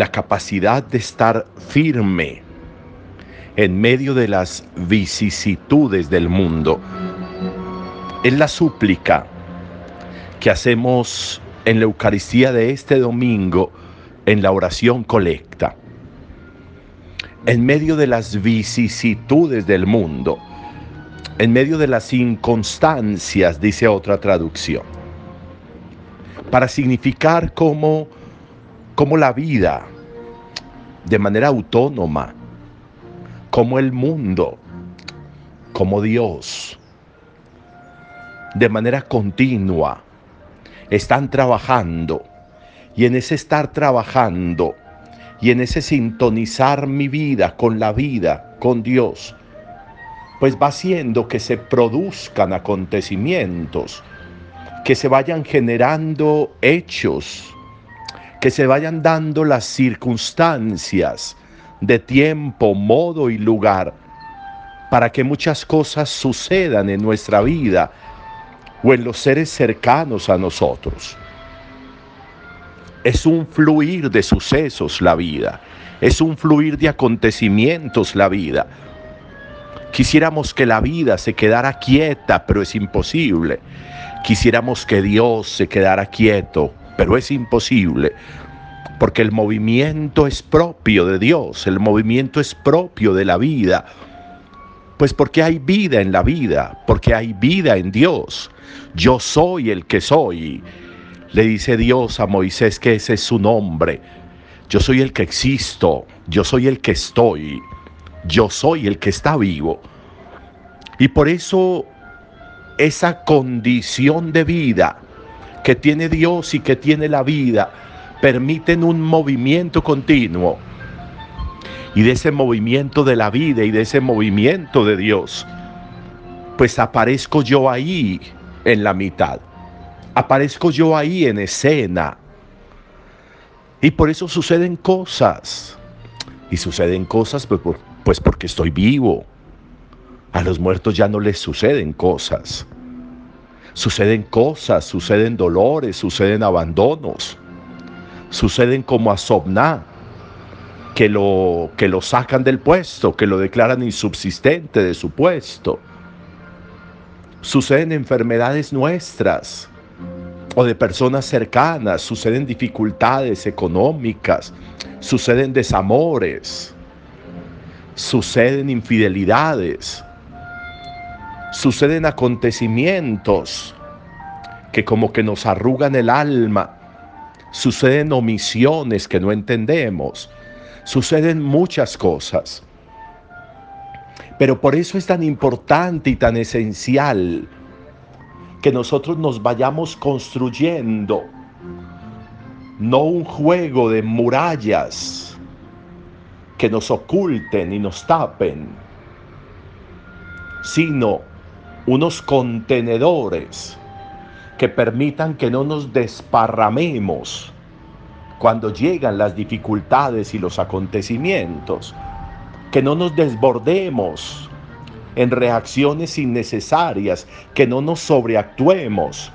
la capacidad de estar firme en medio de las vicisitudes del mundo. Es la súplica que hacemos en la Eucaristía de este domingo en la oración colecta. En medio de las vicisitudes del mundo, en medio de las inconstancias, dice otra traducción, para significar cómo, cómo la vida, de manera autónoma, como el mundo, como Dios, de manera continua, están trabajando. Y en ese estar trabajando y en ese sintonizar mi vida con la vida, con Dios, pues va haciendo que se produzcan acontecimientos, que se vayan generando hechos, que se vayan dando las circunstancias de tiempo, modo y lugar para que muchas cosas sucedan en nuestra vida o en los seres cercanos a nosotros. Es un fluir de sucesos la vida, es un fluir de acontecimientos la vida Quisiéramos que la vida se quedara quieta, pero es imposible. Quisiéramos que Dios se quedara quieto, pero es imposible. Porque el movimiento es propio de Dios, el movimiento es propio de la vida. Pues porque hay vida en la vida, porque hay vida en Dios. Yo soy el que soy. Le dice Dios a Moisés que ese es su nombre. Yo soy el que existo, yo soy el que estoy yo soy el que está vivo. Y por eso esa condición de vida que tiene Dios y que tiene la vida permiten un movimiento continuo. Y de ese movimiento de la vida y de ese movimiento de Dios, pues aparezco yo ahí en la mitad. Aparezco yo ahí en escena. Y por eso suceden cosas. Y suceden cosas pues, pues porque estoy vivo. A los muertos ya no les suceden cosas. Suceden cosas, suceden dolores, suceden abandonos. Suceden como a Sobná, que lo, que lo sacan del puesto, que lo declaran insubsistente de su puesto. Suceden enfermedades nuestras o de personas cercanas, suceden dificultades económicas, suceden desamores suceden infidelidades, suceden acontecimientos que como que nos arrugan el alma, suceden omisiones que no entendemos, suceden muchas cosas. Pero por eso es tan importante y tan esencial que nosotros nos vayamos construyendo, no un juego de murallas, que nos oculten y nos tapen, sino unos contenedores que permitan que no nos desparramemos cuando llegan las dificultades y los acontecimientos, que no nos desbordemos en reacciones innecesarias, que no nos sobreactuemos,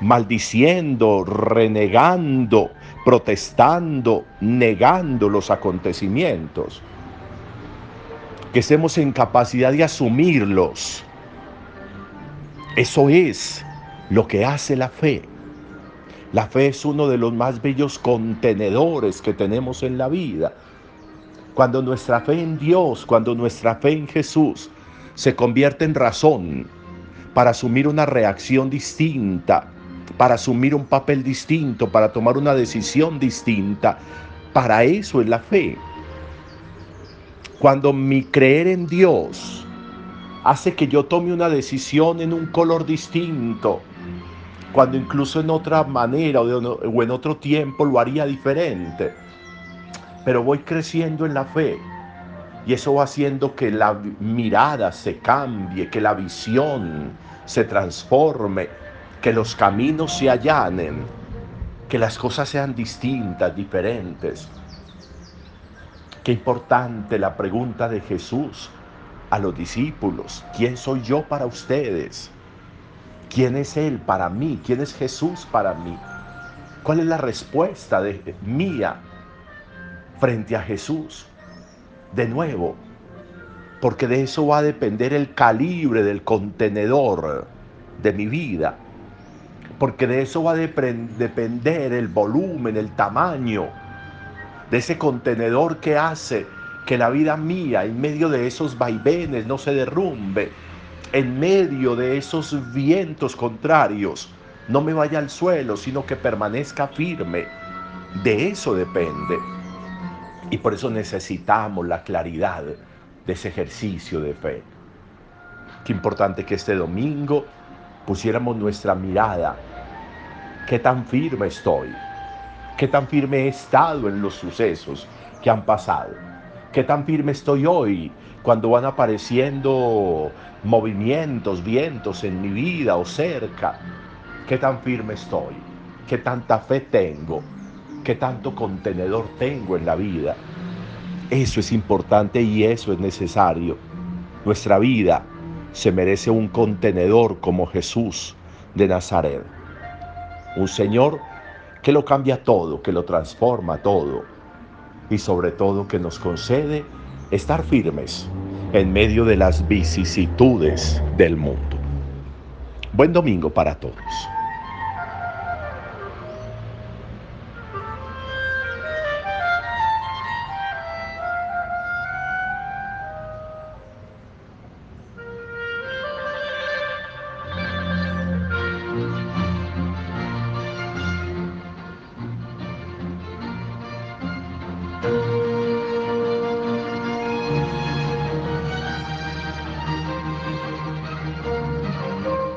maldiciendo, renegando, protestando, negando los acontecimientos. Que estemos en capacidad de asumirlos. Eso es lo que hace la fe. La fe es uno de los más bellos contenedores que tenemos en la vida. Cuando nuestra fe en Dios, cuando nuestra fe en Jesús se convierte en razón para asumir una reacción distinta, para asumir un papel distinto, para tomar una decisión distinta. Para eso es la fe. Cuando mi creer en Dios hace que yo tome una decisión en un color distinto, cuando incluso en otra manera o, en otro tiempo lo haría diferente, pero voy creciendo en la fe y eso va haciendo que la mirada se cambie, que la visión se transforme, que los caminos se allanen, que las cosas sean distintas, diferentes. Qué importante la pregunta de Jesús a los discípulos. ¿Quién soy yo para ustedes? ¿Quién es Él para mí? ¿Quién es Jesús para mí? ¿Cuál es la respuesta de, mía frente a Jesús. De nuevo, porque de eso va a depender el calibre del contenedor de mi vida, porque de eso va a depender el volumen, el tamaño de ese contenedor que hace que la vida mía en medio de esos vaivenes no se derrumbe, en medio de esos vientos contrarios no me vaya al suelo, sino que permanezca firme. De eso depende. Y por eso necesitamos la claridad de ese ejercicio de fe. Qué importante que este domingo pusiéramos nuestra mirada. Qué tan firme estoy. Qué tan firme he estado en los sucesos que han pasado. Qué tan firme estoy hoy cuando van apareciendo movimientos, vientos en mi vida o cerca. Qué tan firme estoy. Qué tanta fe tengo. Qué tanto contenedor tengo en la vida. Eso es importante y eso es necesario. Nuestra vida se merece un contenedor como Jesús de Nazaret. Un Señor que lo cambia todo, que lo transforma todo y sobre todo que nos concede estar firmes en medio de las vicisitudes del mundo. Buen domingo para todos.